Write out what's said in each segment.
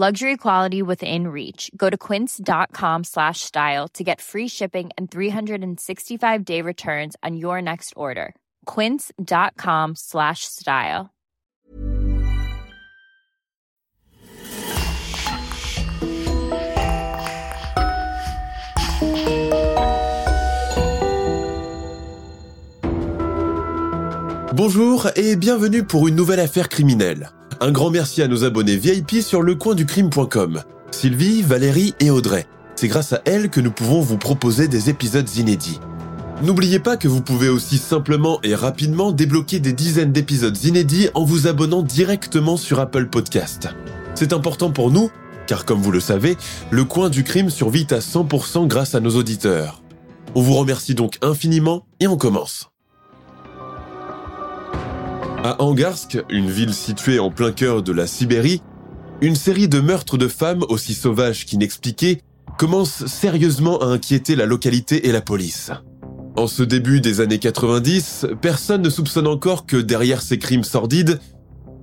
Luxury quality within reach. Go to quince.com slash style to get free shipping and 365 day returns on your next order. Quince.com slash style. Bonjour et bienvenue pour une nouvelle affaire criminelle. Un grand merci à nos abonnés VIP sur lecoinducrime.com. Sylvie, Valérie et Audrey. C'est grâce à elles que nous pouvons vous proposer des épisodes inédits. N'oubliez pas que vous pouvez aussi simplement et rapidement débloquer des dizaines d'épisodes inédits en vous abonnant directement sur Apple Podcast. C'est important pour nous, car comme vous le savez, le coin du crime survit à 100% grâce à nos auditeurs. On vous remercie donc infiniment et on commence. À Angarsk, une ville située en plein cœur de la Sibérie, une série de meurtres de femmes aussi sauvages qu'inexpliqués commence sérieusement à inquiéter la localité et la police. En ce début des années 90, personne ne soupçonne encore que derrière ces crimes sordides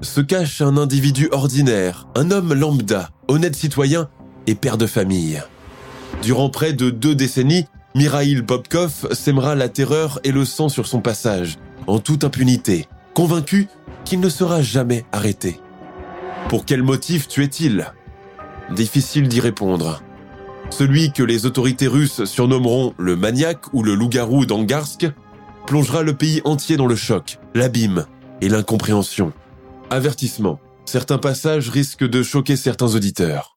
se cache un individu ordinaire, un homme lambda, honnête citoyen et père de famille. Durant près de deux décennies, Mirail Bobkov sèmera la terreur et le sang sur son passage, en toute impunité, convaincu qu'il ne sera jamais arrêté. Pour quel motif tuait-il? Difficile d'y répondre. Celui que les autorités russes surnommeront le maniaque ou le loup-garou d'Angarsk plongera le pays entier dans le choc, l'abîme et l'incompréhension. Avertissement. Certains passages risquent de choquer certains auditeurs.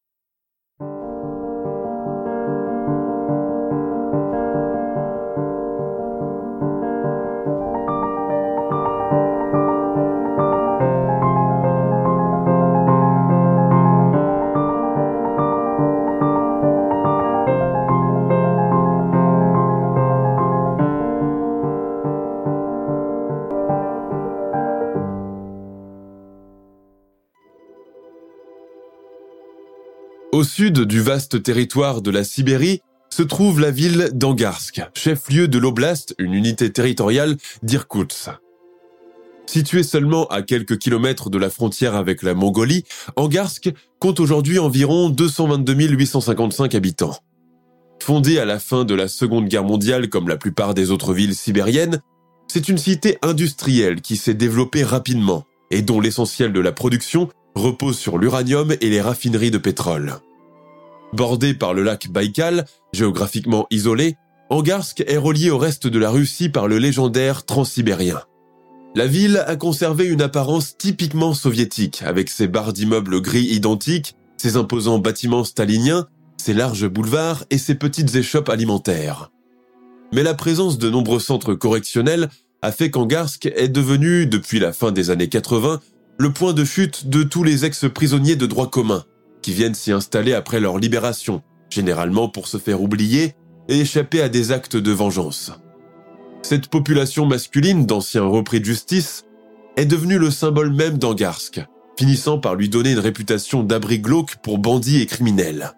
Au sud du vaste territoire de la Sibérie se trouve la ville d'Angarsk, chef-lieu de l'oblast, une unité territoriale d'Irkoutsk. Située seulement à quelques kilomètres de la frontière avec la Mongolie, Angarsk compte aujourd'hui environ 222 855 habitants. Fondée à la fin de la Seconde Guerre mondiale comme la plupart des autres villes sibériennes, c'est une cité industrielle qui s'est développée rapidement et dont l'essentiel de la production repose sur l'uranium et les raffineries de pétrole. Bordé par le lac Baïkal, géographiquement isolé, Angarsk est relié au reste de la Russie par le légendaire Transsibérien. La ville a conservé une apparence typiquement soviétique, avec ses barres d'immeubles gris identiques, ses imposants bâtiments staliniens, ses larges boulevards et ses petites échoppes alimentaires. Mais la présence de nombreux centres correctionnels a fait qu'Angarsk est devenu, depuis la fin des années 80, le point de chute de tous les ex-prisonniers de droit commun, qui viennent s'y installer après leur libération, généralement pour se faire oublier et échapper à des actes de vengeance. Cette population masculine d'anciens repris de justice est devenue le symbole même d'Angarsk, finissant par lui donner une réputation d'abri glauque pour bandits et criminels.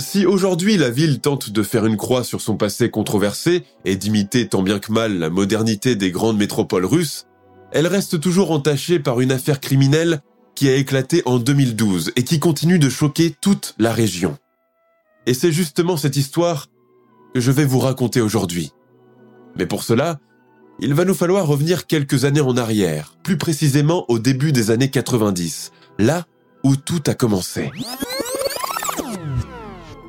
Si aujourd'hui la ville tente de faire une croix sur son passé controversé et d'imiter tant bien que mal la modernité des grandes métropoles russes, elle reste toujours entachée par une affaire criminelle qui a éclaté en 2012 et qui continue de choquer toute la région. Et c'est justement cette histoire que je vais vous raconter aujourd'hui. Mais pour cela, il va nous falloir revenir quelques années en arrière, plus précisément au début des années 90, là où tout a commencé.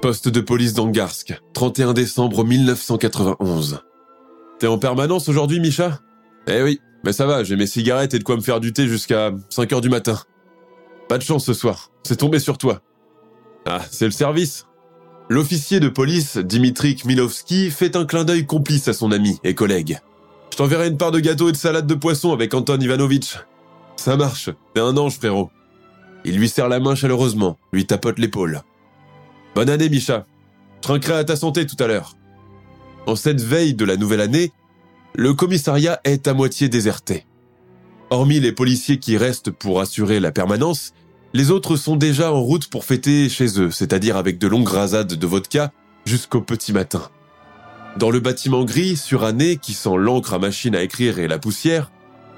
Poste de police d'Angarsk, 31 décembre 1991. T'es en permanence aujourd'hui, Micha? Eh oui, mais ça va, j'ai mes cigarettes et de quoi me faire du thé jusqu'à 5 heures du matin. Pas de chance ce soir, c'est tombé sur toi. Ah, c'est le service. L'officier de police, Dimitri Kmilovski, fait un clin d'œil complice à son ami et collègue. Je t'enverrai une part de gâteau et de salade de poisson avec Anton Ivanovitch. Ça marche, t'es un ange, frérot. Il lui serre la main chaleureusement, lui tapote l'épaule. Bonne année, Micha. Je trinquerai à ta santé tout à l'heure. En cette veille de la nouvelle année, le commissariat est à moitié déserté. Hormis les policiers qui restent pour assurer la permanence, les autres sont déjà en route pour fêter chez eux, c'est-à-dire avec de longues rasades de vodka jusqu'au petit matin. Dans le bâtiment gris, suranné, qui sent l'encre à machine à écrire et la poussière,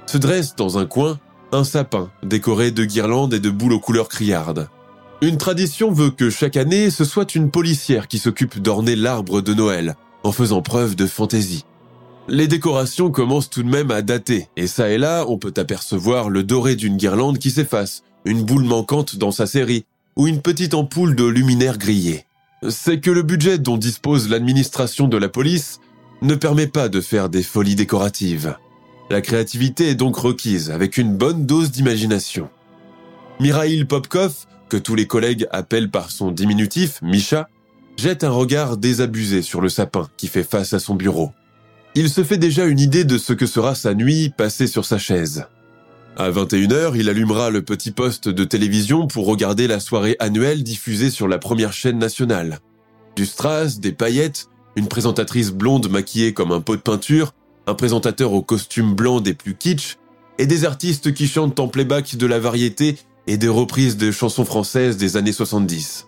se dresse dans un coin un sapin décoré de guirlandes et de boules aux couleurs criardes. Une tradition veut que chaque année, ce soit une policière qui s'occupe d'orner l'arbre de Noël, en faisant preuve de fantaisie. Les décorations commencent tout de même à dater, et ça et là, on peut apercevoir le doré d'une guirlande qui s'efface, une boule manquante dans sa série, ou une petite ampoule de luminaire grillé. C'est que le budget dont dispose l'administration de la police ne permet pas de faire des folies décoratives. La créativité est donc requise avec une bonne dose d'imagination. Mirail Popkov, que tous les collègues appellent par son diminutif Misha, jette un regard désabusé sur le sapin qui fait face à son bureau. Il se fait déjà une idée de ce que sera sa nuit passée sur sa chaise. À 21h, il allumera le petit poste de télévision pour regarder la soirée annuelle diffusée sur la première chaîne nationale. Du strass, des paillettes, une présentatrice blonde maquillée comme un pot de peinture, un présentateur au costume blanc des plus kitsch, et des artistes qui chantent en playback de la variété et des reprises de chansons françaises des années 70.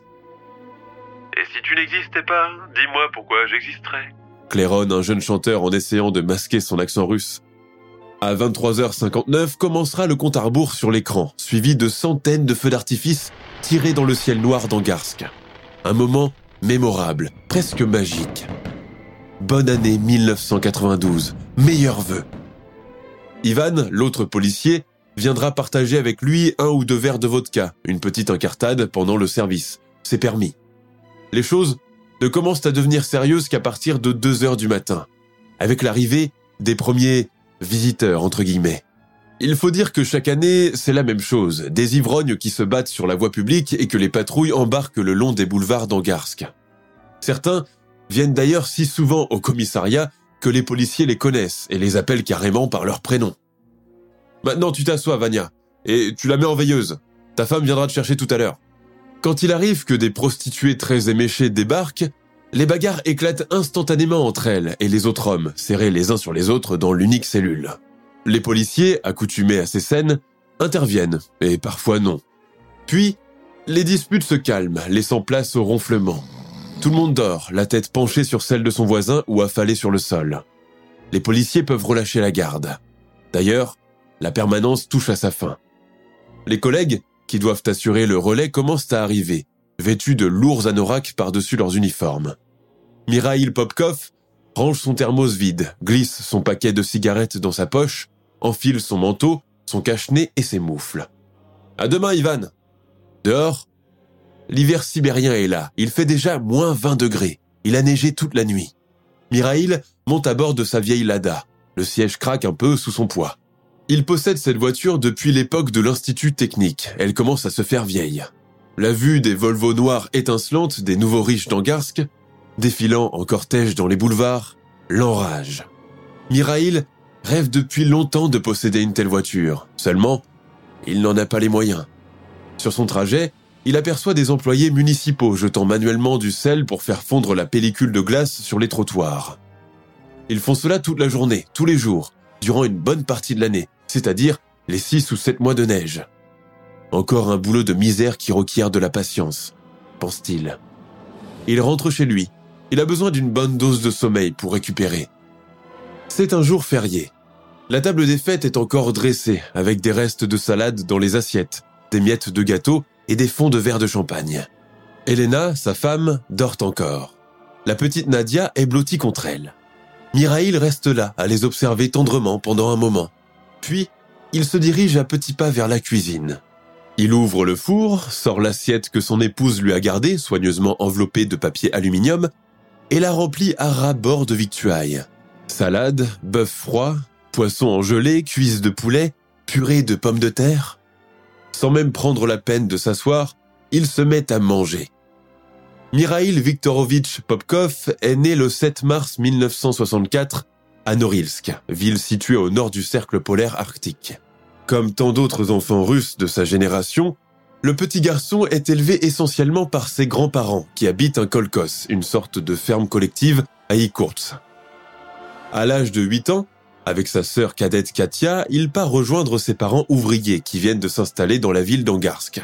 Et si tu n'existais pas, dis-moi pourquoi j'existerais. Claironne un jeune chanteur en essayant de masquer son accent russe. À 23h59 commencera le compte à rebours sur l'écran, suivi de centaines de feux d'artifice tirés dans le ciel noir d'Angarsk. Un moment mémorable, presque magique. Bonne année 1992, meilleurs vœux. Ivan, l'autre policier, viendra partager avec lui un ou deux verres de vodka, une petite incartade pendant le service. C'est permis. Les choses ne commencent à devenir sérieuses qu'à partir de 2 heures du matin, avec l'arrivée des premiers visiteurs, entre guillemets. Il faut dire que chaque année, c'est la même chose, des ivrognes qui se battent sur la voie publique et que les patrouilles embarquent le long des boulevards d'Angarsk. Certains viennent d'ailleurs si souvent au commissariat que les policiers les connaissent et les appellent carrément par leur prénom. Maintenant, tu t'assois, Vania, et tu la mets en veilleuse. Ta femme viendra te chercher tout à l'heure. Quand il arrive que des prostituées très éméchées débarquent, les bagarres éclatent instantanément entre elles et les autres hommes, serrés les uns sur les autres dans l'unique cellule. Les policiers, accoutumés à ces scènes, interviennent, et parfois non. Puis, les disputes se calment, laissant place au ronflement. Tout le monde dort, la tête penchée sur celle de son voisin ou affalée sur le sol. Les policiers peuvent relâcher la garde. D'ailleurs, la permanence touche à sa fin. Les collègues, qui doivent assurer le relais, commencent à arriver, vêtus de lourds anoraks par-dessus leurs uniformes. Mirail Popkov range son thermos vide, glisse son paquet de cigarettes dans sa poche, enfile son manteau, son cache-nez et ses moufles. À demain, Ivan. Dehors, l'hiver sibérien est là. Il fait déjà moins 20 degrés. Il a neigé toute la nuit. Mirail monte à bord de sa vieille Lada. Le siège craque un peu sous son poids. Il possède cette voiture depuis l'époque de l'Institut technique. Elle commence à se faire vieille. La vue des Volvo noirs étincelantes des nouveaux riches d'Angarsk, défilant en cortège dans les boulevards, l'enrage. Mirail rêve depuis longtemps de posséder une telle voiture. Seulement, il n'en a pas les moyens. Sur son trajet, il aperçoit des employés municipaux jetant manuellement du sel pour faire fondre la pellicule de glace sur les trottoirs. Ils font cela toute la journée, tous les jours, durant une bonne partie de l'année, c'est-à-dire les six ou sept mois de neige. Encore un boulot de misère qui requiert de la patience, pense-t-il. Il rentre chez lui. Il a besoin d'une bonne dose de sommeil pour récupérer. C'est un jour férié. La table des fêtes est encore dressée, avec des restes de salade dans les assiettes, des miettes de gâteau et des fonds de verre de champagne. Elena, sa femme, dort encore. La petite Nadia est blottie contre elle. Mirail reste là, à les observer tendrement pendant un moment. Puis, il se dirige à petits pas vers la cuisine. Il ouvre le four, sort l'assiette que son épouse lui a gardée, soigneusement enveloppée de papier aluminium, et la remplit à ras-bord de victuailles. Salade, bœuf froid, poisson en gelée, cuisse de poulet, purée de pommes de terre. Sans même prendre la peine de s'asseoir, il se met à manger. Mirail Viktorovitch Popkov est né le 7 mars 1964 à Norilsk, ville située au nord du cercle polaire arctique. Comme tant d'autres enfants russes de sa génération, le petit garçon est élevé essentiellement par ses grands-parents qui habitent un kolkos, une sorte de ferme collective à Ikurtz, À l'âge de 8 ans, avec sa sœur cadette Katia, il part rejoindre ses parents ouvriers qui viennent de s'installer dans la ville d'Angarsk.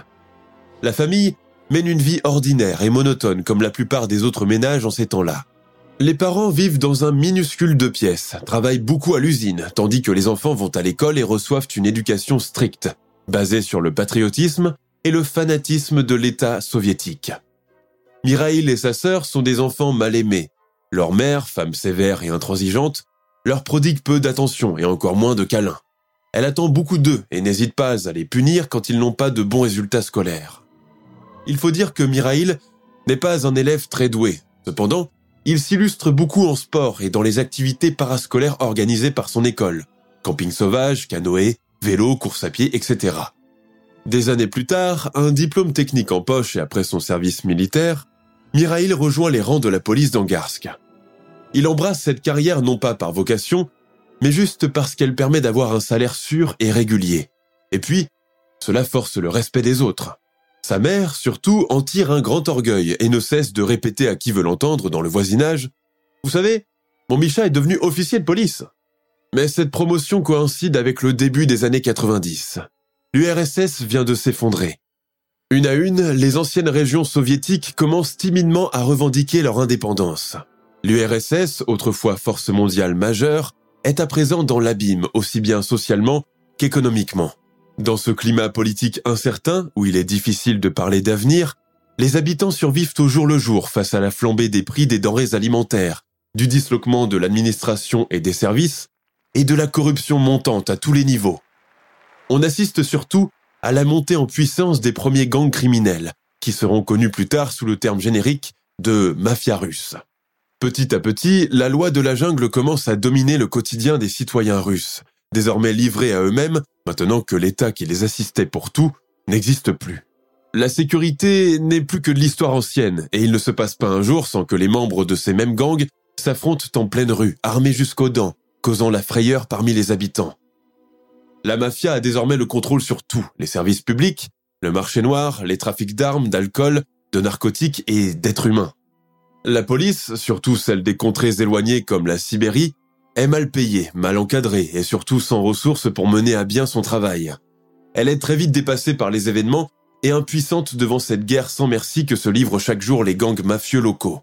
La famille mène une vie ordinaire et monotone comme la plupart des autres ménages en ces temps-là. Les parents vivent dans un minuscule deux pièces, travaillent beaucoup à l'usine, tandis que les enfants vont à l'école et reçoivent une éducation stricte, basée sur le patriotisme et le fanatisme de l'État soviétique. Mirail et sa sœur sont des enfants mal aimés. Leur mère, femme sévère et intransigeante, leur prodigue peu d'attention et encore moins de câlins. Elle attend beaucoup d'eux et n'hésite pas à les punir quand ils n'ont pas de bons résultats scolaires. Il faut dire que Mirail n'est pas un élève très doué. Cependant, il s'illustre beaucoup en sport et dans les activités parascolaires organisées par son école. Camping sauvage, canoë, vélo, course à pied, etc. Des années plus tard, un diplôme technique en poche et après son service militaire, Mirail rejoint les rangs de la police d'Angarsk. Il embrasse cette carrière non pas par vocation, mais juste parce qu'elle permet d'avoir un salaire sûr et régulier. Et puis, cela force le respect des autres. Sa mère, surtout, en tire un grand orgueil et ne cesse de répéter à qui veut l'entendre dans le voisinage Vous savez, mon Micha est devenu officier de police. Mais cette promotion coïncide avec le début des années 90. L'URSS vient de s'effondrer. Une à une, les anciennes régions soviétiques commencent timidement à revendiquer leur indépendance. L'URSS, autrefois force mondiale majeure, est à présent dans l'abîme aussi bien socialement qu'économiquement. Dans ce climat politique incertain, où il est difficile de parler d'avenir, les habitants survivent au jour le jour face à la flambée des prix des denrées alimentaires, du disloquement de l'administration et des services, et de la corruption montante à tous les niveaux. On assiste surtout à la montée en puissance des premiers gangs criminels, qui seront connus plus tard sous le terme générique de mafia russe. Petit à petit, la loi de la jungle commence à dominer le quotidien des citoyens russes, désormais livrés à eux-mêmes, maintenant que l'État qui les assistait pour tout n'existe plus. La sécurité n'est plus que de l'histoire ancienne, et il ne se passe pas un jour sans que les membres de ces mêmes gangs s'affrontent en pleine rue, armés jusqu'aux dents, causant la frayeur parmi les habitants. La mafia a désormais le contrôle sur tout, les services publics, le marché noir, les trafics d'armes, d'alcool, de narcotiques et d'êtres humains. La police, surtout celle des contrées éloignées comme la Sibérie, est mal payée, mal encadrée et surtout sans ressources pour mener à bien son travail. Elle est très vite dépassée par les événements et impuissante devant cette guerre sans merci que se livrent chaque jour les gangs mafieux locaux.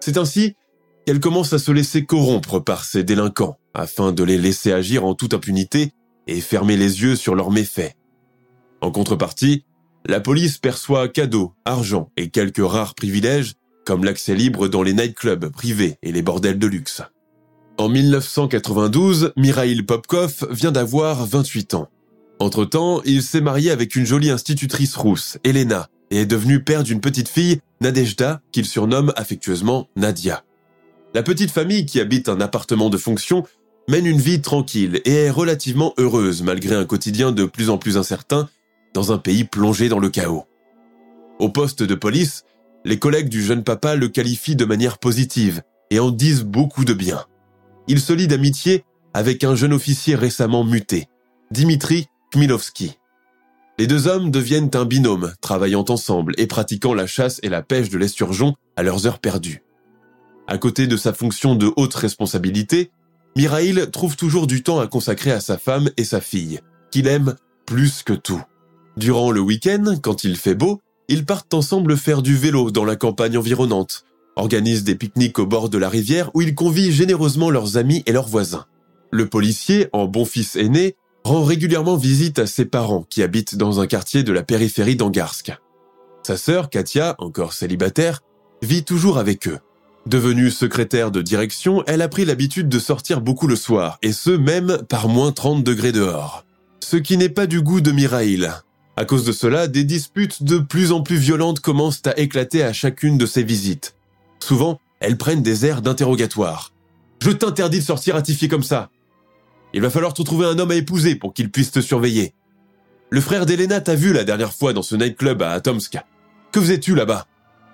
C'est ainsi qu'elle commence à se laisser corrompre par ces délinquants, afin de les laisser agir en toute impunité et fermer les yeux sur leurs méfaits. En contrepartie, la police perçoit cadeaux, argent et quelques rares privilèges, comme l'accès libre dans les nightclubs privés et les bordels de luxe. En 1992, Mirail Popkov vient d'avoir 28 ans. Entre-temps, il s'est marié avec une jolie institutrice rousse, Elena, et est devenu père d'une petite fille, Nadejda, qu'il surnomme affectueusement Nadia. La petite famille qui habite un appartement de fonction mène une vie tranquille et est relativement heureuse malgré un quotidien de plus en plus incertain dans un pays plongé dans le chaos. Au poste de police, les collègues du jeune papa le qualifient de manière positive et en disent beaucoup de bien il se lie d'amitié avec un jeune officier récemment muté, Dimitri Kmilovski. Les deux hommes deviennent un binôme, travaillant ensemble et pratiquant la chasse et la pêche de l'esturgeon à leurs heures perdues. À côté de sa fonction de haute responsabilité, Mirail trouve toujours du temps à consacrer à sa femme et sa fille, qu'il aime plus que tout. Durant le week-end, quand il fait beau, ils partent ensemble faire du vélo dans la campagne environnante, organisent des pique-niques au bord de la rivière où ils convient généreusement leurs amis et leurs voisins. Le policier, en bon fils aîné, rend régulièrement visite à ses parents qui habitent dans un quartier de la périphérie d'Angarsk. Sa sœur, Katia, encore célibataire, vit toujours avec eux. Devenue secrétaire de direction, elle a pris l'habitude de sortir beaucoup le soir, et ce même par moins 30 degrés dehors. Ce qui n'est pas du goût de Mirail. À cause de cela, des disputes de plus en plus violentes commencent à éclater à chacune de ses visites. Souvent, elles prennent des airs d'interrogatoire. Je t'interdis de sortir ratifié comme ça. Il va falloir te trouver un homme à épouser pour qu'il puisse te surveiller. Le frère d'Elena t'a vu la dernière fois dans ce nightclub à Atomsk. Que faisais-tu là-bas?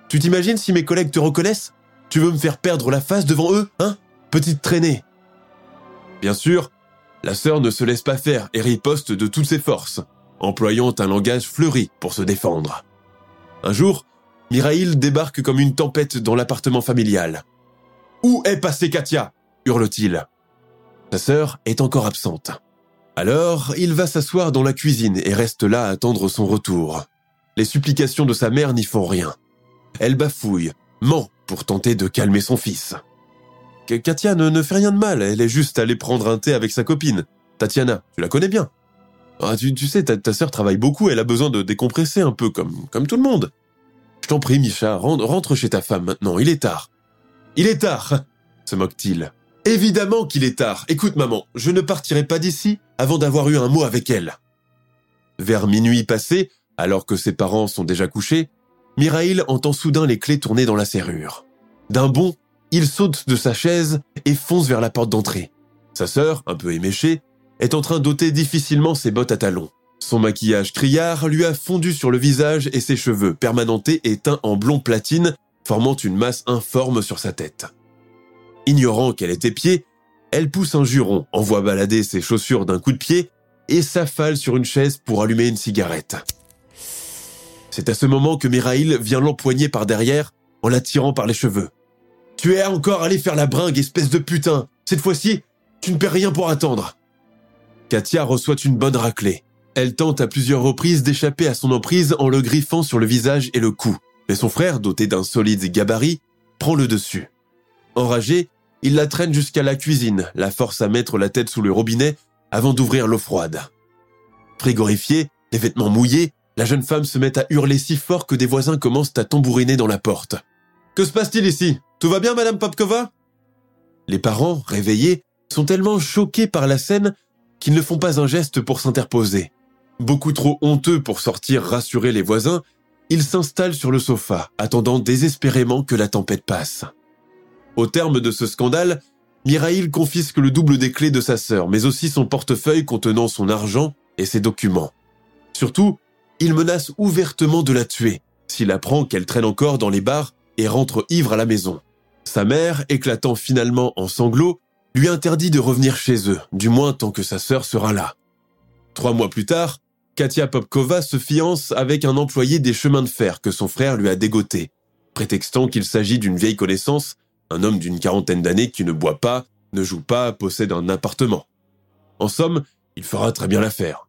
Tu t'imagines si mes collègues te reconnaissent? Tu veux me faire perdre la face devant eux, hein? Petite traînée. Bien sûr, la sœur ne se laisse pas faire et riposte de toutes ses forces, employant un langage fleuri pour se défendre. Un jour, Mirail débarque comme une tempête dans l'appartement familial. Où est passée Katia? hurle-t-il. Sa sœur est encore absente. Alors, il va s'asseoir dans la cuisine et reste là à attendre son retour. Les supplications de sa mère n'y font rien. Elle bafouille, ment pour tenter de calmer son fils. Katia ne, fait rien de mal, elle est juste allée prendre un thé avec sa copine. Tatiana, tu la connais bien. Ah, tu, sais, ta, sœur travaille beaucoup, elle a besoin de décompresser un peu, comme tout le monde. Je t'en prie, Micha, rentre, chez ta femme maintenant, il est tard. Il est tard se moque-t-il. Évidemment qu'il est tard. Écoute, maman, je ne partirai pas d'ici avant d'avoir eu un mot avec elle. Vers minuit passé, alors que ses parents sont déjà couchés, Mirail entend soudain les clés tourner dans la serrure. D'un bond, il saute de sa chaise et fonce vers la porte d'entrée. Sa sœur, un peu éméchée, est en train d'ôter difficilement ses bottes à talons. Son maquillage criard lui a fondu sur le visage et ses cheveux, permanentés et teints en blond platine, formant une masse informe sur sa tête. Ignorant qu'elle était pied, elle pousse un juron, envoie balader ses chaussures d'un coup de pied et s'affale sur une chaise pour allumer une cigarette. C'est à ce moment que Mirail vient l'empoigner par derrière en la tirant par les cheveux. Tu es encore allé faire la bringue, espèce de putain. Cette fois-ci, tu ne perds rien pour attendre. Katia reçoit une bonne raclée. Elle tente à plusieurs reprises d'échapper à son emprise en le griffant sur le visage et le cou. Mais son frère, doté d'un solide gabarit, prend le dessus. Enragé, il la traîne jusqu'à la cuisine, la force à mettre la tête sous le robinet avant d'ouvrir l'eau froide. Frigorifiée, les vêtements mouillés, la jeune femme se met à hurler si fort que des voisins commencent à tambouriner dans la porte. Que se passe-t-il ici? Tout va bien, Madame Popkova? Les parents, réveillés, sont tellement choqués par la scène qu'ils ne font pas un geste pour s'interposer. Beaucoup trop honteux pour sortir rassurer les voisins, ils s'installent sur le sofa, attendant désespérément que la tempête passe. Au terme de ce scandale, Mirail confisque le double des clés de sa sœur, mais aussi son portefeuille contenant son argent et ses documents. Surtout, il menace ouvertement de la tuer s'il apprend qu'elle traîne encore dans les bars et rentre ivre à la maison. Sa mère, éclatant finalement en sanglots, lui interdit de revenir chez eux, du moins tant que sa sœur sera là. Trois mois plus tard, Katia Popkova se fiance avec un employé des chemins de fer que son frère lui a dégoté, prétextant qu'il s'agit d'une vieille connaissance un homme d'une quarantaine d'années qui ne boit pas, ne joue pas, possède un appartement. En somme, il fera très bien l'affaire.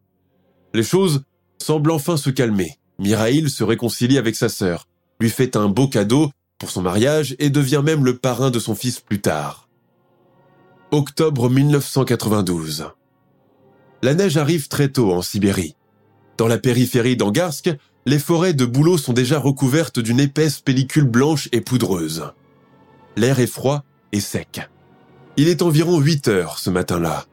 Les choses semblent enfin se calmer. Mirail se réconcilie avec sa sœur, lui fait un beau cadeau pour son mariage et devient même le parrain de son fils plus tard. Octobre 1992. La neige arrive très tôt en Sibérie. Dans la périphérie d'Angarsk, les forêts de bouleaux sont déjà recouvertes d'une épaisse pellicule blanche et poudreuse. L'air est froid et sec. Il est environ 8 heures ce matin-là.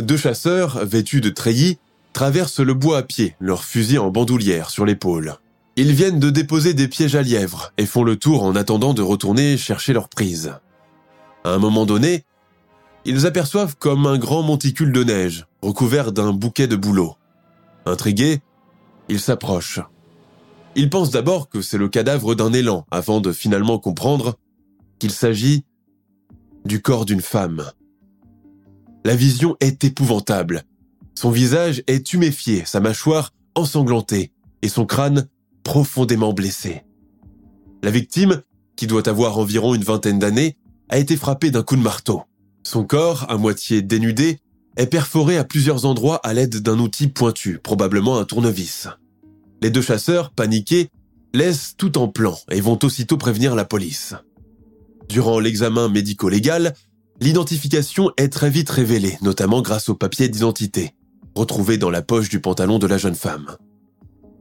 Deux chasseurs, vêtus de treillis, traversent le bois à pied, leur fusil en bandoulière sur l'épaule. Ils viennent de déposer des pièges à lièvres et font le tour en attendant de retourner chercher leur prise. À un moment donné, ils aperçoivent comme un grand monticule de neige, recouvert d'un bouquet de bouleaux. Intrigués, ils s'approchent. Ils pensent d'abord que c'est le cadavre d'un élan, avant de finalement comprendre qu'il s'agit du corps d'une femme. La vision est épouvantable. Son visage est tuméfié, sa mâchoire ensanglantée et son crâne profondément blessé. La victime, qui doit avoir environ une vingtaine d'années, a été frappée d'un coup de marteau. Son corps, à moitié dénudé, est perforé à plusieurs endroits à l'aide d'un outil pointu, probablement un tournevis. Les deux chasseurs, paniqués, laissent tout en plan et vont aussitôt prévenir la police. Durant l'examen médico-légal, l'identification est très vite révélée, notamment grâce au papier d'identité, retrouvé dans la poche du pantalon de la jeune femme.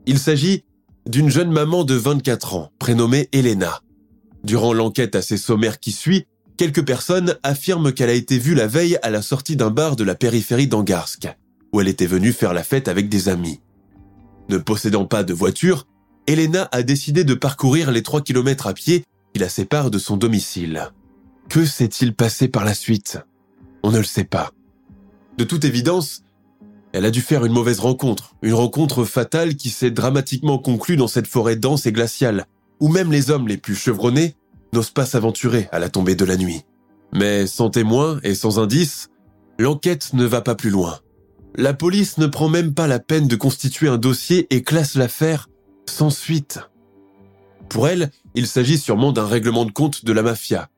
Il s'agit d'une jeune maman de 24 ans, prénommée Elena. Durant l'enquête assez sommaire qui suit, quelques personnes affirment qu'elle a été vue la veille à la sortie d'un bar de la périphérie d'Angarsk, où elle était venue faire la fête avec des amis. Ne possédant pas de voiture, Elena a décidé de parcourir les 3 km à pied qui la sépare de son domicile. Que s'est-il passé par la suite? On ne le sait pas. De toute évidence, elle a dû faire une mauvaise rencontre, une rencontre fatale qui s'est dramatiquement conclue dans cette forêt dense et glaciale, où même les hommes les plus chevronnés n'osent pas s'aventurer à la tombée de la nuit. Mais sans témoin et sans indice, l'enquête ne va pas plus loin. La police ne prend même pas la peine de constituer un dossier et classe l'affaire sans suite. Pour elle, il s'agit sûrement d'un règlement de compte de la mafia.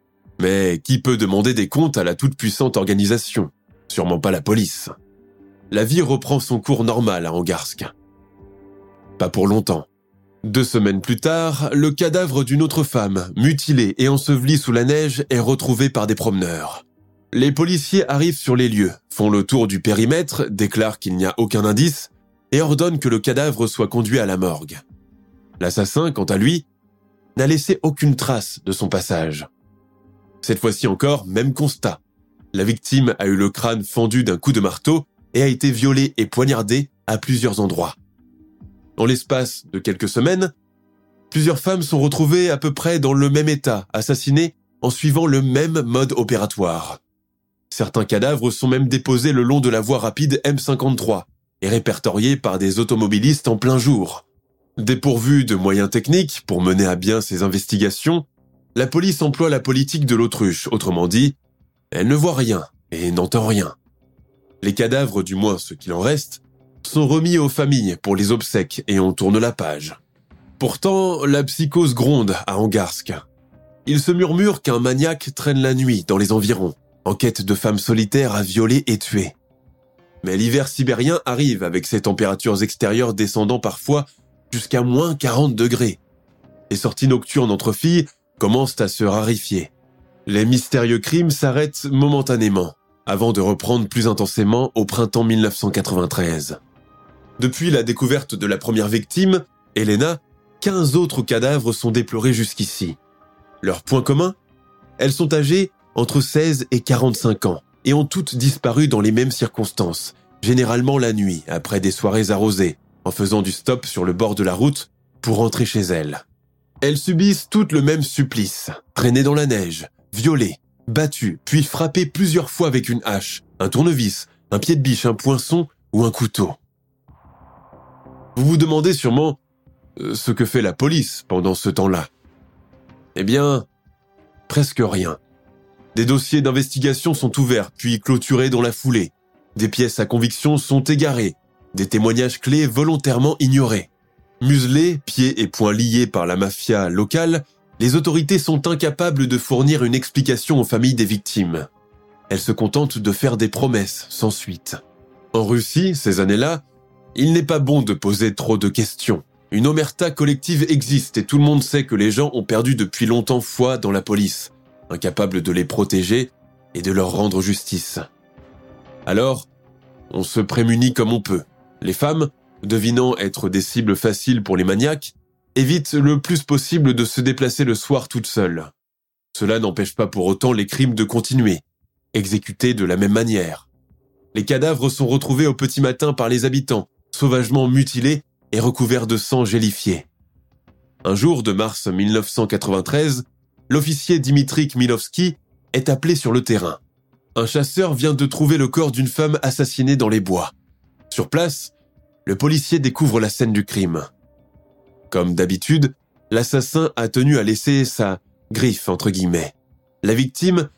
Mais qui peut demander des comptes à la toute-puissante organisation? Sûrement pas la police. La vie reprend son cours normal à Angarsk. Pas pour longtemps. Deux semaines plus tard, le cadavre d'une autre femme, mutilée et ensevelie sous la neige, est retrouvé par des promeneurs. Les policiers arrivent sur les lieux, font le tour du périmètre, déclarent qu'il n'y a aucun indice et ordonnent que le cadavre soit conduit à la morgue. L'assassin, quant à lui, n'a laissé aucune trace de son passage. Cette fois-ci encore, même constat. La victime a eu le crâne fendu d'un coup de marteau et a été violée et poignardée à plusieurs endroits. En l'espace de quelques semaines, plusieurs femmes sont retrouvées à peu près dans le même état, assassinées en suivant le même mode opératoire. Certains cadavres sont même déposés le long de la voie rapide M53 et répertoriés par des automobilistes en plein jour. Dépourvus de moyens techniques pour mener à bien ces investigations, la police emploie la politique de l'autruche, autrement dit, elle ne voit rien et n'entend rien. Les cadavres, du moins ce qu'il en reste, sont remis aux familles pour les obsèques et on tourne la page. Pourtant, la psychose gronde à Angarsk. Il se murmure qu'un maniaque traîne la nuit dans les environs, en quête de femmes solitaires à violer et tuer. Mais l'hiver sibérien arrive avec ses températures extérieures descendant parfois jusqu'à moins 40 degrés. Les sorties nocturnes entre filles commencent à se rarifier. Les mystérieux crimes s'arrêtent momentanément, avant de reprendre plus intensément au printemps 1993. Depuis la découverte de la première victime, Elena, 15 autres cadavres sont déplorés jusqu'ici. Leur point commun Elles sont âgées entre 16 et 45 ans et ont toutes disparu dans les mêmes circonstances, généralement la nuit, après des soirées arrosées, en faisant du stop sur le bord de la route pour rentrer chez elles. Elles subissent toutes le même supplice, traînées dans la neige, violées, battues, puis frappées plusieurs fois avec une hache, un tournevis, un pied de biche, un poinçon ou un couteau. Vous vous demandez sûrement euh, ce que fait la police pendant ce temps-là. Eh bien, presque rien. Des dossiers d'investigation sont ouverts puis clôturés dans la foulée. Des pièces à conviction sont égarées. Des témoignages clés volontairement ignorés. Muselés, pieds et poings liés par la mafia locale, les autorités sont incapables de fournir une explication aux familles des victimes. Elles se contentent de faire des promesses sans suite. En Russie, ces années-là, il n'est pas bon de poser trop de questions. Une omerta collective existe et tout le monde sait que les gens ont perdu depuis longtemps foi dans la police, incapables de les protéger et de leur rendre justice. Alors, on se prémunit comme on peut. Les femmes, devinant être des cibles faciles pour les maniaques, évitent le plus possible de se déplacer le soir toutes seules. Cela n'empêche pas pour autant les crimes de continuer, exécutés de la même manière. Les cadavres sont retrouvés au petit matin par les habitants, sauvagement mutilé et recouvert de sang gélifié. Un jour de mars 1993, l'officier Dimitri Kmilovski est appelé sur le terrain. Un chasseur vient de trouver le corps d'une femme assassinée dans les bois. Sur place, le policier découvre la scène du crime. Comme d'habitude, l'assassin a tenu à laisser sa griffe entre guillemets. La victime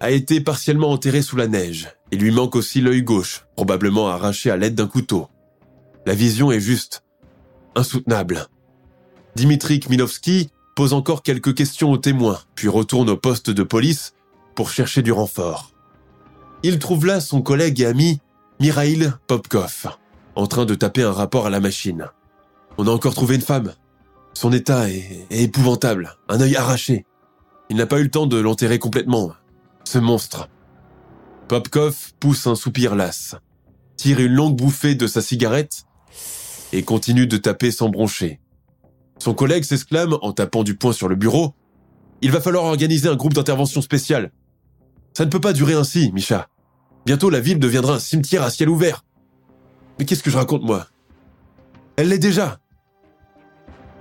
a été partiellement enterrée sous la neige et lui manque aussi l'œil gauche, probablement arraché à l'aide d'un couteau. La vision est juste insoutenable. Dimitri Kmilovski pose encore quelques questions aux témoins, puis retourne au poste de police pour chercher du renfort. Il trouve là son collègue et ami Mirail Popkov, en train de taper un rapport à la machine. On a encore trouvé une femme. Son état est, épouvantable, un œil arraché. Il n'a pas eu le temps de l'enterrer complètement. Ce monstre. Popkov pousse un soupir las, tire une longue bouffée de sa cigarette et continue de taper sans broncher. Son collègue s'exclame en tapant du poing sur le bureau. Il va falloir organiser un groupe d'intervention spécial. Ça ne peut pas durer ainsi, Micha. Bientôt la ville deviendra un cimetière à ciel ouvert. Mais qu'est-ce que je raconte moi? Elle l'est déjà.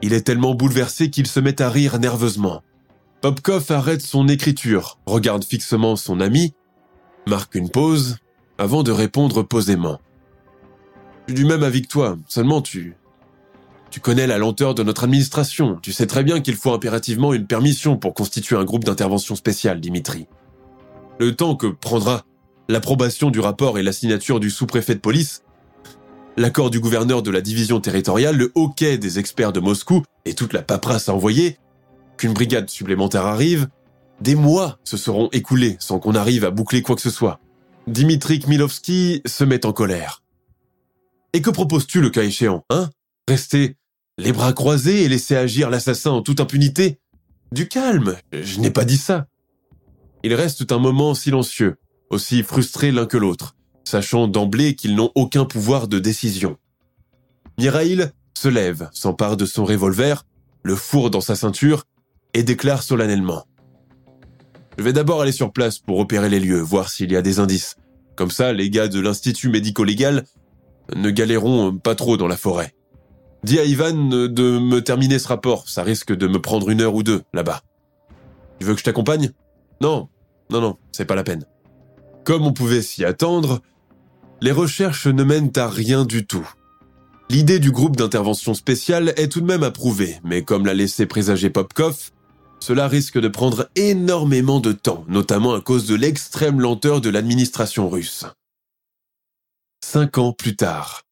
Il est tellement bouleversé qu'il se met à rire nerveusement. Popkov arrête son écriture, regarde fixement son ami, marque une pause, avant de répondre posément. Je suis du même avis toi, seulement tu... Tu connais la lenteur de notre administration, tu sais très bien qu'il faut impérativement une permission pour constituer un groupe d'intervention spéciale, Dimitri. Le temps que prendra l'approbation du rapport et la signature du sous-préfet de police, l'accord du gouverneur de la division territoriale, le hoquet des experts de Moscou et toute la paperasse à envoyer, qu'une brigade supplémentaire arrive, des mois se seront écoulés sans qu'on arrive à boucler quoi que ce soit. Dimitri Kmilovski se met en colère. Et que proposes-tu le cas échéant, hein? Rester les bras croisés et laisser agir l'assassin en toute impunité? Du calme, je n'ai pas dit ça. Ils restent un moment silencieux, aussi frustrés l'un que l'autre, sachant d'emblée qu'ils n'ont aucun pouvoir de décision. Mirail se lève, s'empare de son revolver, le fourre dans sa ceinture et déclare solennellement. Je vais d'abord aller sur place pour repérer les lieux, voir s'il y a des indices. Comme ça, les gars de l'Institut médico-légal ne galéreront pas trop dans la forêt. Dis à Ivan de me terminer ce rapport, ça risque de me prendre une heure ou deux là-bas. Tu veux que je t'accompagne? Non, non, non, c'est pas la peine. Comme on pouvait s'y attendre, les recherches ne mènent à rien du tout. L'idée du groupe d'intervention spéciale est tout de même approuvée, mais comme l'a laissé présager Popkov, cela risque de prendre énormément de temps, notamment à cause de l'extrême lenteur de l'administration russe. Cinq ans plus tard,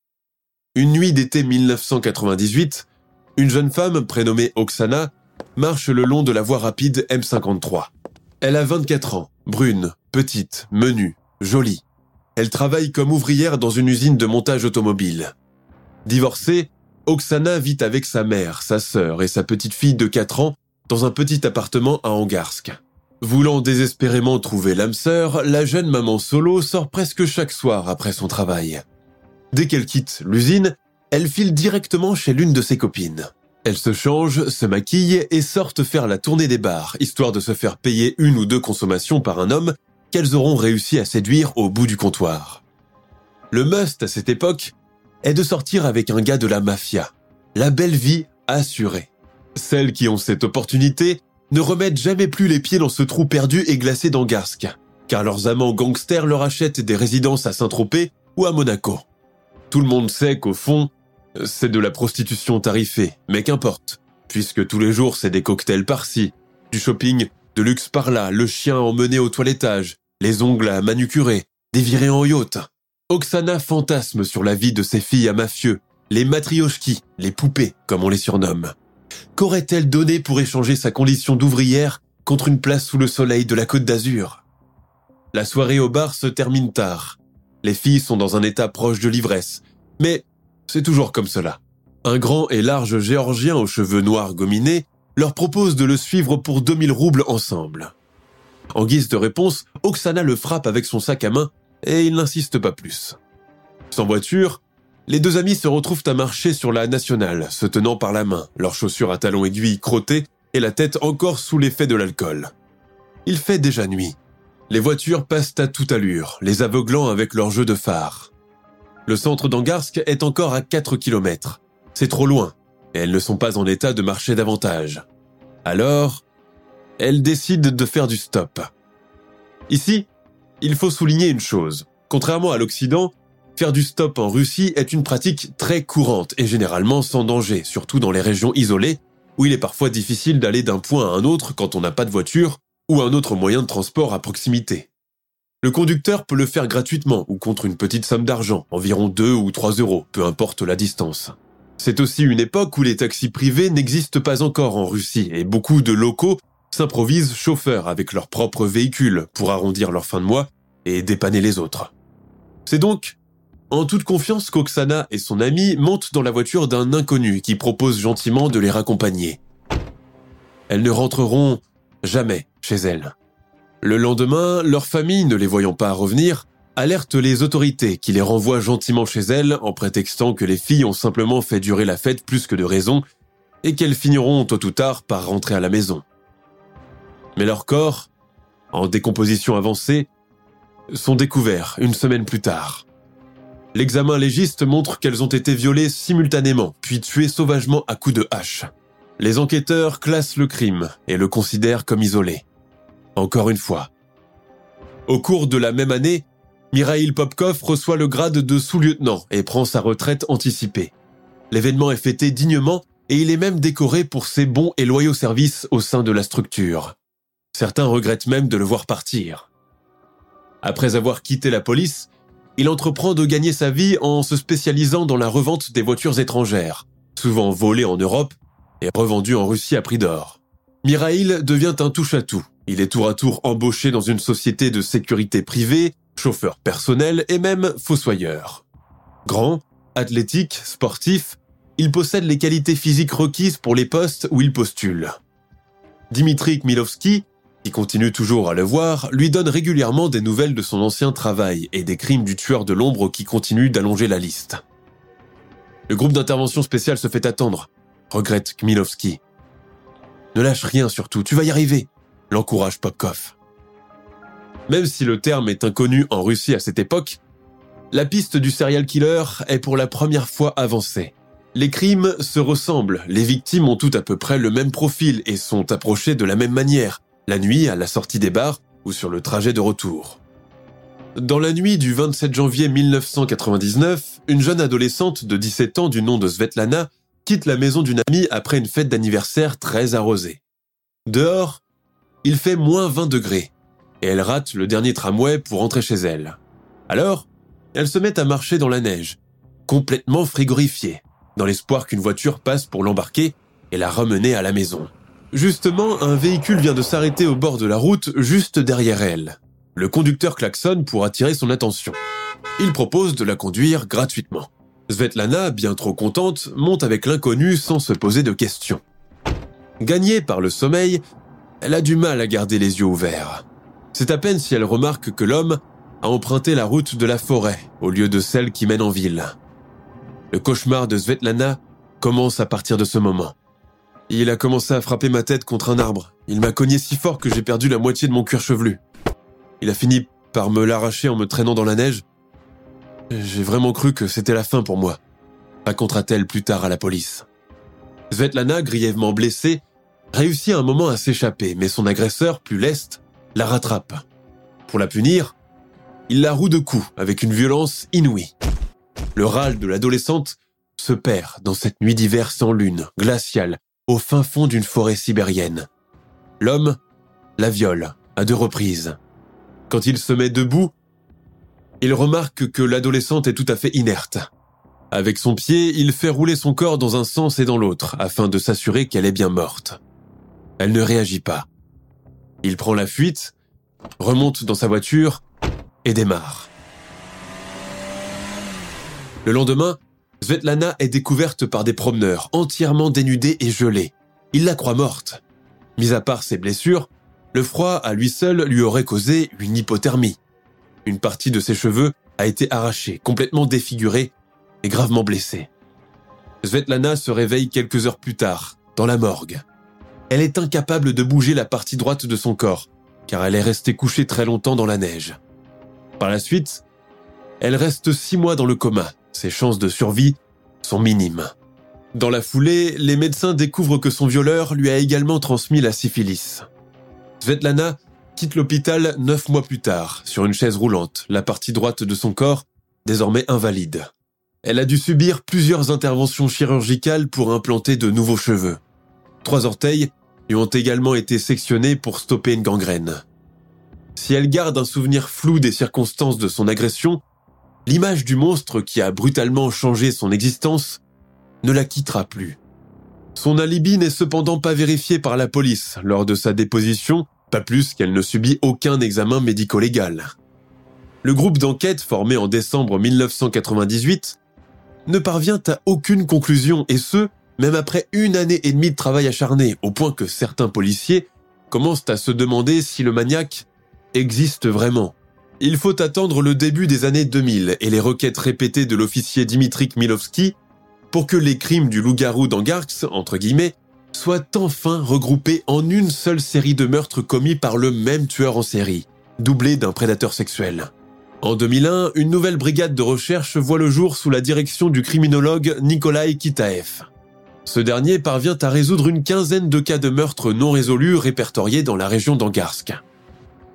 une nuit d'été 1998, une jeune femme prénommée Oksana marche le long de la voie rapide M53. Elle a 24 ans, brune, petite, menue, jolie. Elle travaille comme ouvrière dans une usine de montage automobile. Divorcée, Oksana vit avec sa mère, sa sœur et sa petite fille de 4 ans dans un petit appartement à Angarsk. Voulant désespérément trouver l'âme sœur, la jeune maman solo sort presque chaque soir après son travail. Dès qu'elle quitte l'usine, elle file directement chez l'une de ses copines. Elle se change, se maquille et sortent faire la tournée des bars, histoire de se faire payer une ou deux consommations par un homme qu'elles auront réussi à séduire au bout du comptoir. Le must à cette époque est de sortir avec un gars de la mafia. La belle vie assurée. Celles qui ont cette opportunité ne remettent jamais plus les pieds dans ce trou perdu et glacé d'Angarsk, car leurs amants gangsters leur achètent des résidences à Saint-Tropez ou à Monaco. Tout le monde sait qu'au fond, c'est de la prostitution tarifée, mais qu'importe, puisque tous les jours c'est des cocktails par-ci, du shopping de luxe par-là, le chien emmené au toilettage, les ongles à manucurer, des virées en yacht. Oksana fantasme sur la vie de ses filles à mafieux, les matrioshki, les poupées, comme on les surnomme. Qu'aurait-elle donné pour échanger sa condition d'ouvrière contre une place sous le soleil de la côte d'Azur? La soirée au bar se termine tard. Les filles sont dans un état proche de l'ivresse. Mais c'est toujours comme cela. Un grand et large géorgien aux cheveux noirs gominés leur propose de le suivre pour 2000 roubles ensemble. En guise de réponse, Oksana le frappe avec son sac à main et il n'insiste pas plus. Sans voiture, les deux amis se retrouvent à marcher sur la nationale, se tenant par la main, leurs chaussures à talons aiguilles crottées et la tête encore sous l'effet de l'alcool. Il fait déjà nuit. Les voitures passent à toute allure, les aveuglant avec leur jeu de phare. Le centre d'Angarsk est encore à 4 km. C'est trop loin, et elles ne sont pas en état de marcher davantage. Alors, elles décident de faire du stop. Ici, il faut souligner une chose. Contrairement à l'Occident, faire du stop en Russie est une pratique très courante et généralement sans danger, surtout dans les régions isolées, où il est parfois difficile d'aller d'un point à un autre quand on n'a pas de voiture ou un autre moyen de transport à proximité. Le conducteur peut le faire gratuitement ou contre une petite somme d'argent, environ 2 ou 3 euros, peu importe la distance. C'est aussi une époque où les taxis privés n'existent pas encore en Russie et beaucoup de locaux s'improvisent chauffeurs avec leurs propres véhicules pour arrondir leur fin de mois et dépanner les autres. C'est donc en toute confiance qu'Oksana et son ami montent dans la voiture d'un inconnu qui propose gentiment de les raccompagner. Elles ne rentreront jamais chez elles. Le lendemain, leur famille, ne les voyant pas revenir, alerte les autorités qui les renvoient gentiment chez elles en prétextant que les filles ont simplement fait durer la fête plus que de raison et qu'elles finiront tôt ou tard par rentrer à la maison. Mais leurs corps, en décomposition avancée, sont découverts une semaine plus tard. L'examen légiste montre qu'elles ont été violées simultanément, puis tuées sauvagement à coups de hache. Les enquêteurs classent le crime et le considèrent comme isolé. Encore une fois. Au cours de la même année, Mikhail Popkov reçoit le grade de sous-lieutenant et prend sa retraite anticipée. L'événement est fêté dignement et il est même décoré pour ses bons et loyaux services au sein de la structure. Certains regrettent même de le voir partir. Après avoir quitté la police, il entreprend de gagner sa vie en se spécialisant dans la revente des voitures étrangères, souvent volées en Europe et revendues en Russie à prix d'or. Mirail devient un touche-à-tout Il est tour à tour embauché dans une société de sécurité privée, chauffeur personnel et même fossoyeur. Grand, athlétique, sportif, il possède les qualités physiques requises pour les postes où il postule. Dimitri Kmilovski, qui continue toujours à le voir, lui donne régulièrement des nouvelles de son ancien travail et des crimes du tueur de l'ombre qui continue d'allonger la liste. Le groupe d'intervention spéciale se fait attendre, regrette Kmilovski. Ne lâche rien surtout, tu vas y arriver, l'encourage Popkov. Même si le terme est inconnu en Russie à cette époque, la piste du serial killer est pour la première fois avancée. Les crimes se ressemblent, les victimes ont toutes à peu près le même profil et sont approchées de la même manière, la nuit à la sortie des bars ou sur le trajet de retour. Dans la nuit du 27 janvier 1999, une jeune adolescente de 17 ans du nom de Svetlana quitte la maison d'une amie après une fête d'anniversaire très arrosée. Dehors, il fait moins 20 degrés et elle rate le dernier tramway pour rentrer chez elle. Alors, elle se met à marcher dans la neige, complètement frigorifiée dans l'espoir qu'une voiture passe pour l'embarquer et la ramener à la maison. Justement, un véhicule vient de s'arrêter au bord de la route juste derrière elle. Le conducteur klaxonne pour attirer son attention. Il propose de la conduire gratuitement. Svetlana, bien trop contente, monte avec l'inconnu sans se poser de questions. Gagnée par le sommeil, elle a du mal à garder les yeux ouverts. C'est à peine si elle remarque que l'homme a emprunté la route de la forêt au lieu de celle qui mène en ville. Le cauchemar de Svetlana commence à partir de ce moment. Il a commencé à frapper ma tête contre un arbre. Il m'a cogné si fort que j'ai perdu la moitié de mon cuir chevelu. Il a fini par me l'arracher en me traînant dans la neige. J'ai vraiment cru que c'était la fin pour moi, racontera-t-elle plus tard à la police. Svetlana, grièvement blessée, réussit un moment à s'échapper, mais son agresseur, plus leste, la rattrape. Pour la punir, il la roue de coups avec une violence inouïe. Le râle de l'adolescente se perd dans cette nuit d'hiver sans lune, glaciale, au fin fond d'une forêt sibérienne. L'homme la viole à deux reprises. Quand il se met debout, il remarque que l'adolescente est tout à fait inerte. Avec son pied, il fait rouler son corps dans un sens et dans l'autre afin de s'assurer qu'elle est bien morte. Elle ne réagit pas. Il prend la fuite, remonte dans sa voiture et démarre. Le lendemain, Svetlana est découverte par des promeneurs, entièrement dénudés et gelés. Ils la croient morte. Mis à part ses blessures, le froid à lui seul lui aurait causé une hypothermie. Une partie de ses cheveux a été arrachée, complètement défigurée et gravement blessée. Svetlana se réveille quelques heures plus tard, dans la morgue. Elle est incapable de bouger la partie droite de son corps, car elle est restée couchée très longtemps dans la neige. Par la suite, elle reste six mois dans le coma, ses chances de survie sont minimes. Dans la foulée, les médecins découvrent que son violeur lui a également transmis la syphilis. Svetlana quitte l'hôpital neuf mois plus tard, sur une chaise roulante, la partie droite de son corps désormais invalide. Elle a dû subir plusieurs interventions chirurgicales pour implanter de nouveaux cheveux. Trois orteils lui ont également été sectionnés pour stopper une gangrène. Si elle garde un souvenir flou des circonstances de son agression, l'image du monstre qui a brutalement changé son existence ne la quittera plus. Son alibi n'est cependant pas vérifié par la police lors de sa déposition, pas plus qu'elle ne subit aucun examen médico-légal. Le groupe d'enquête formé en décembre 1998 ne parvient à aucune conclusion et ce, même après une année et demie de travail acharné, au point que certains policiers commencent à se demander si le maniaque existe vraiment. Il faut attendre le début des années 2000 et les requêtes répétées de l'officier Dimitri Kmilovski pour que les crimes du loup-garou d'Angarsk, entre guillemets, soient enfin regroupés en une seule série de meurtres commis par le même tueur en série, doublé d'un prédateur sexuel. En 2001, une nouvelle brigade de recherche voit le jour sous la direction du criminologue Nikolai Kitaev. Ce dernier parvient à résoudre une quinzaine de cas de meurtres non résolus répertoriés dans la région d'Angarsk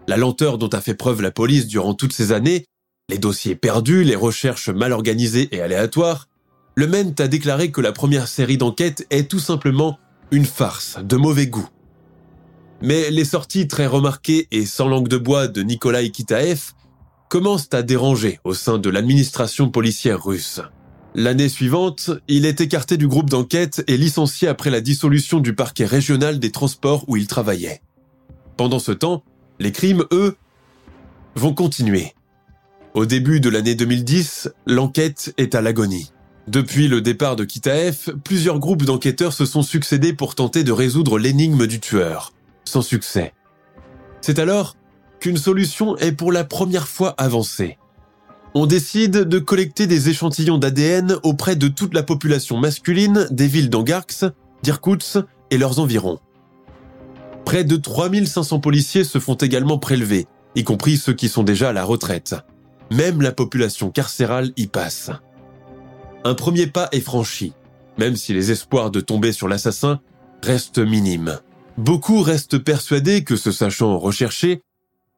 la lenteur dont a fait preuve la police durant toutes ces années, les dossiers perdus, les recherches mal organisées et aléatoires, le MENT a déclaré que la première série d'enquêtes est tout simplement une farce de mauvais goût. Mais les sorties très remarquées et sans langue de bois de Nikolai Kitaev commencent à déranger au sein de l'administration policière russe. L'année suivante, il est écarté du groupe d'enquête et licencié après la dissolution du parquet régional des transports où il travaillait. Pendant ce temps, les crimes, eux, vont continuer. Au début de l'année 2010, l'enquête est à l'agonie. Depuis le départ de Kitaef, plusieurs groupes d'enquêteurs se sont succédés pour tenter de résoudre l'énigme du tueur. Sans succès. C'est alors qu'une solution est pour la première fois avancée. On décide de collecter des échantillons d'ADN auprès de toute la population masculine des villes d'Angarx, d'Irkoutsk et leurs environs. Près de 3500 policiers se font également prélever, y compris ceux qui sont déjà à la retraite. Même la population carcérale y passe. Un premier pas est franchi, même si les espoirs de tomber sur l'assassin restent minimes. Beaucoup restent persuadés que ce sachant recherché,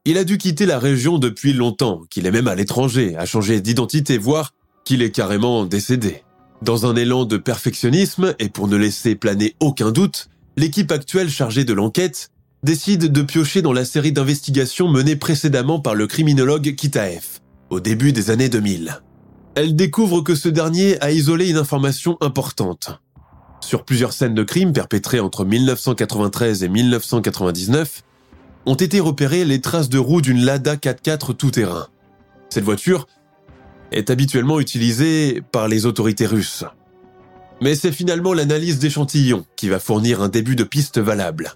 il a dû quitter la région depuis longtemps, qu'il est même à l'étranger, a changé d'identité, voire qu'il est carrément décédé. Dans un élan de perfectionnisme et pour ne laisser planer aucun doute, l'équipe actuelle chargée de l'enquête décide de piocher dans la série d'investigations menées précédemment par le criminologue Kitaef, au début des années 2000. Elle découvre que ce dernier a isolé une information importante. Sur plusieurs scènes de crimes perpétrées entre 1993 et 1999, ont été repérées les traces de roues d'une Lada 4x4 tout-terrain. Cette voiture est habituellement utilisée par les autorités russes. Mais c'est finalement l'analyse d'échantillons qui va fournir un début de piste valable.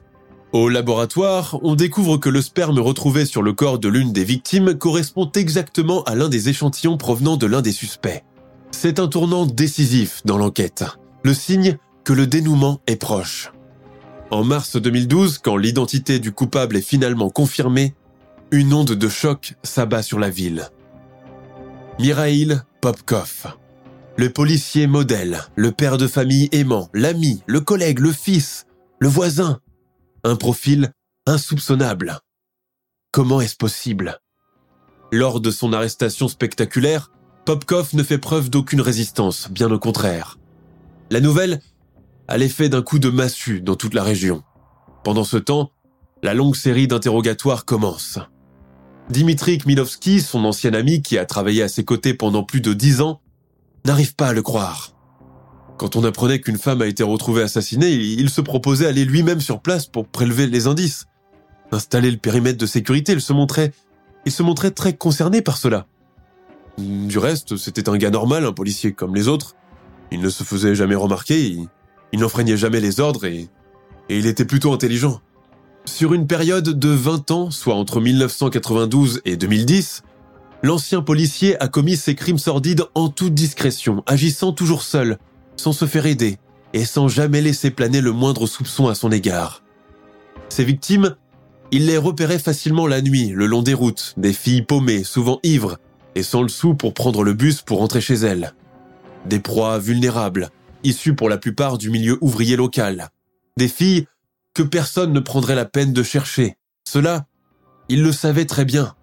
Au laboratoire, on découvre que le sperme retrouvé sur le corps de l'une des victimes correspond exactement à l'un des échantillons provenant de l'un des suspects. C'est un tournant décisif dans l'enquête, le signe que le dénouement est proche. En mars 2012, quand l'identité du coupable est finalement confirmée, une onde de choc s'abat sur la ville. Mirail Popkov. Le policier modèle, le père de famille aimant, l'ami, le collègue, le fils, le voisin. Un profil insoupçonnable. Comment est-ce possible? Lors de son arrestation spectaculaire, Popkov ne fait preuve d'aucune résistance, bien au contraire. La nouvelle a l'effet d'un coup de massue dans toute la région. Pendant ce temps, la longue série d'interrogatoires commence. Dimitri Kmilovski, son ancien ami qui a travaillé à ses côtés pendant plus de dix ans, n'arrive pas à le croire. Quand on apprenait qu'une femme a été retrouvée assassinée, il se proposait aller lui-même sur place pour prélever les indices. Installer le périmètre de sécurité, il se montrait, il se montrait très concerné par cela. Du reste, c'était un gars normal, un policier comme les autres. Il ne se faisait jamais remarquer, il, il n'enfreignait jamais les ordres et, et il était plutôt intelligent. Sur une période de 20 ans, soit entre 1992 et 2010, l'ancien policier a commis ses crimes sordides en toute discrétion, agissant toujours seul, sans se faire aider et sans jamais laisser planer le moindre soupçon à son égard. Ses victimes, il les repérait facilement la nuit, le long des routes, des filles paumées, souvent ivres, et sans le sou pour prendre le bus pour rentrer chez elles. Des proies vulnérables, issues pour la plupart du milieu ouvrier local. Des filles que personne ne prendrait la peine de chercher. Cela, il le savait très bien.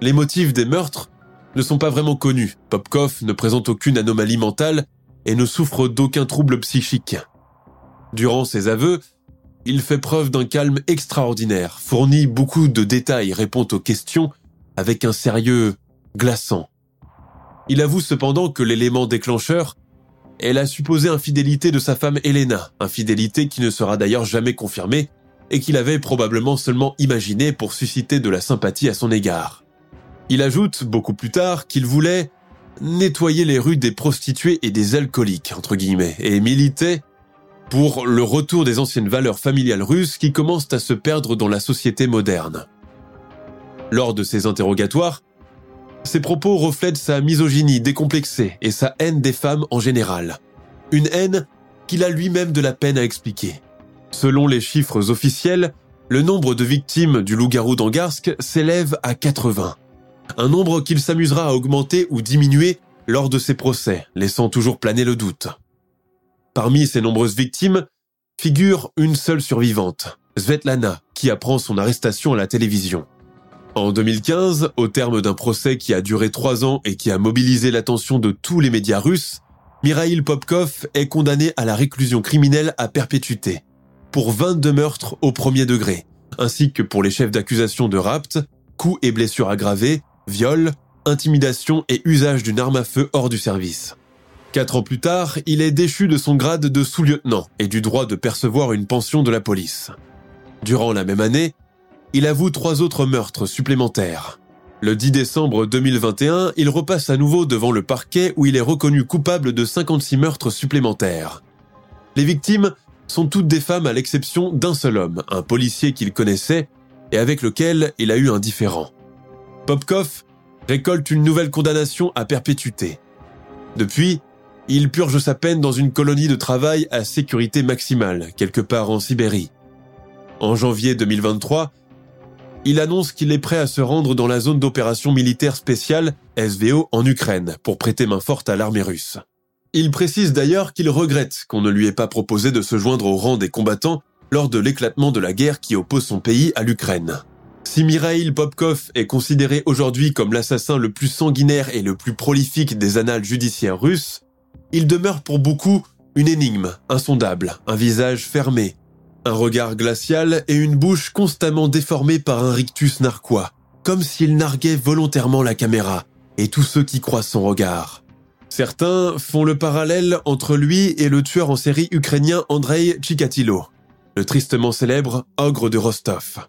Les motifs des meurtres ne sont pas vraiment connus. Popkov ne présente aucune anomalie mentale et ne souffre d'aucun trouble psychique. Durant ses aveux, il fait preuve d'un calme extraordinaire, fournit beaucoup de détails, répond aux questions avec un sérieux glaçant. Il avoue cependant que l'élément déclencheur est la supposée infidélité de sa femme Elena, infidélité qui ne sera d'ailleurs jamais confirmée et qu'il avait probablement seulement imaginée pour susciter de la sympathie à son égard. Il ajoute beaucoup plus tard qu'il voulait nettoyer les rues des prostituées et des alcooliques, entre guillemets, et militait pour le retour des anciennes valeurs familiales russes qui commencent à se perdre dans la société moderne. Lors de ces interrogatoires, ses propos reflètent sa misogynie décomplexée et sa haine des femmes en général. Une haine qu'il a lui-même de la peine à expliquer. Selon les chiffres officiels, le nombre de victimes du loup-garou d'Angarsk s'élève à 80 un nombre qu'il s'amusera à augmenter ou diminuer lors de ses procès, laissant toujours planer le doute. Parmi ces nombreuses victimes figure une seule survivante, Svetlana, qui apprend son arrestation à la télévision. En 2015, au terme d'un procès qui a duré trois ans et qui a mobilisé l'attention de tous les médias russes, Mirail Popkov est condamné à la réclusion criminelle à perpétuité, pour 22 meurtres au premier degré, ainsi que pour les chefs d'accusation de rapt, coups et blessures aggravées, viol, intimidation et usage d'une arme à feu hors du service. Quatre ans plus tard, il est déchu de son grade de sous-lieutenant et du droit de percevoir une pension de la police. Durant la même année, il avoue trois autres meurtres supplémentaires. Le 10 décembre 2021, il repasse à nouveau devant le parquet où il est reconnu coupable de 56 meurtres supplémentaires. Les victimes sont toutes des femmes à l'exception d'un seul homme, un policier qu'il connaissait et avec lequel il a eu un différend. Popkov récolte une nouvelle condamnation à perpétuité. Depuis, il purge sa peine dans une colonie de travail à sécurité maximale, quelque part en Sibérie. En janvier 2023, il annonce qu'il est prêt à se rendre dans la zone d'opération militaire spéciale, SVO, en Ukraine, pour prêter main forte à l'armée russe. Il précise d'ailleurs qu'il regrette qu'on ne lui ait pas proposé de se joindre au rang des combattants lors de l'éclatement de la guerre qui oppose son pays à l'Ukraine. Si Mikhail Popkov est considéré aujourd'hui comme l'assassin le plus sanguinaire et le plus prolifique des annales judiciaires russes, il demeure pour beaucoup une énigme insondable, un visage fermé, un regard glacial et une bouche constamment déformée par un rictus narquois, comme s'il narguait volontairement la caméra et tous ceux qui croisent son regard. Certains font le parallèle entre lui et le tueur en série ukrainien Andrei Chikatilo, le tristement célèbre ogre de Rostov,